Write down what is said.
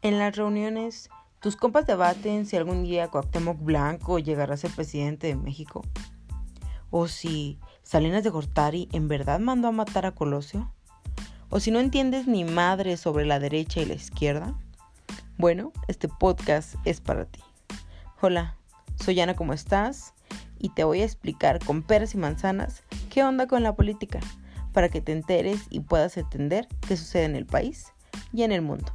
En las reuniones, tus compas debaten si algún día Cuauhtémoc Blanco llegará a ser presidente de México. O si Salinas de Gortari en verdad mandó a matar a Colosio. O si no entiendes ni madre sobre la derecha y la izquierda. Bueno, este podcast es para ti. Hola, soy Ana, ¿cómo estás? Y te voy a explicar con peras y manzanas qué onda con la política, para que te enteres y puedas entender qué sucede en el país y en el mundo.